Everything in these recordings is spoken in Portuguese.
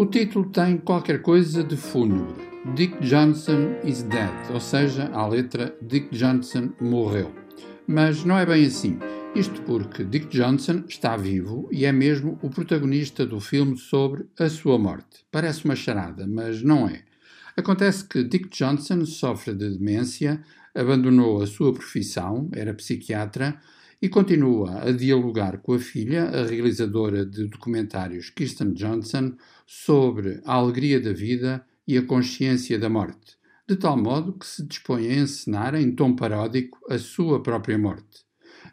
O título tem qualquer coisa de fúnebre. Dick Johnson is dead, ou seja, à letra Dick Johnson morreu. Mas não é bem assim. Isto porque Dick Johnson está vivo e é mesmo o protagonista do filme sobre a sua morte. Parece uma charada, mas não é. Acontece que Dick Johnson sofre de demência, abandonou a sua profissão, era psiquiatra, e continua a dialogar com a filha, a realizadora de documentários Kirsten Johnson, sobre a alegria da vida e a consciência da morte, de tal modo que se dispõe a encenar em tom paródico a sua própria morte.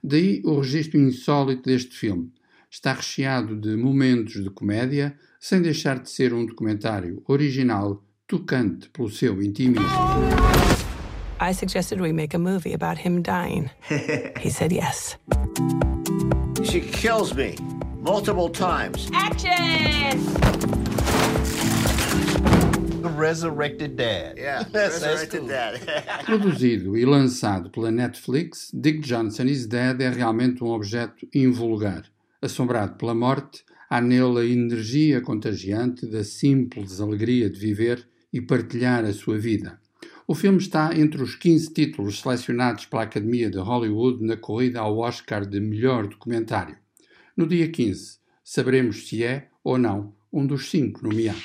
Daí o registro insólito deste filme. Está recheado de momentos de comédia, sem deixar de ser um documentário original, tocante pelo seu intimismo. I suggested we make a movie about him dying. he said yes. She kills me multiple times. Action! The resurrected dad. Yeah, That's- resurrected dad. Produzido e lançado pela Netflix, Dick Johnson is Dead é realmente um objeto invulgar. Assombrado pela morte, há nele a energia contagiante da simples alegria de viver e partilhar a sua vida. O filme está entre os 15 títulos selecionados pela Academia de Hollywood na corrida ao Oscar de melhor documentário. No dia 15, saberemos se é ou não um dos cinco nomeados.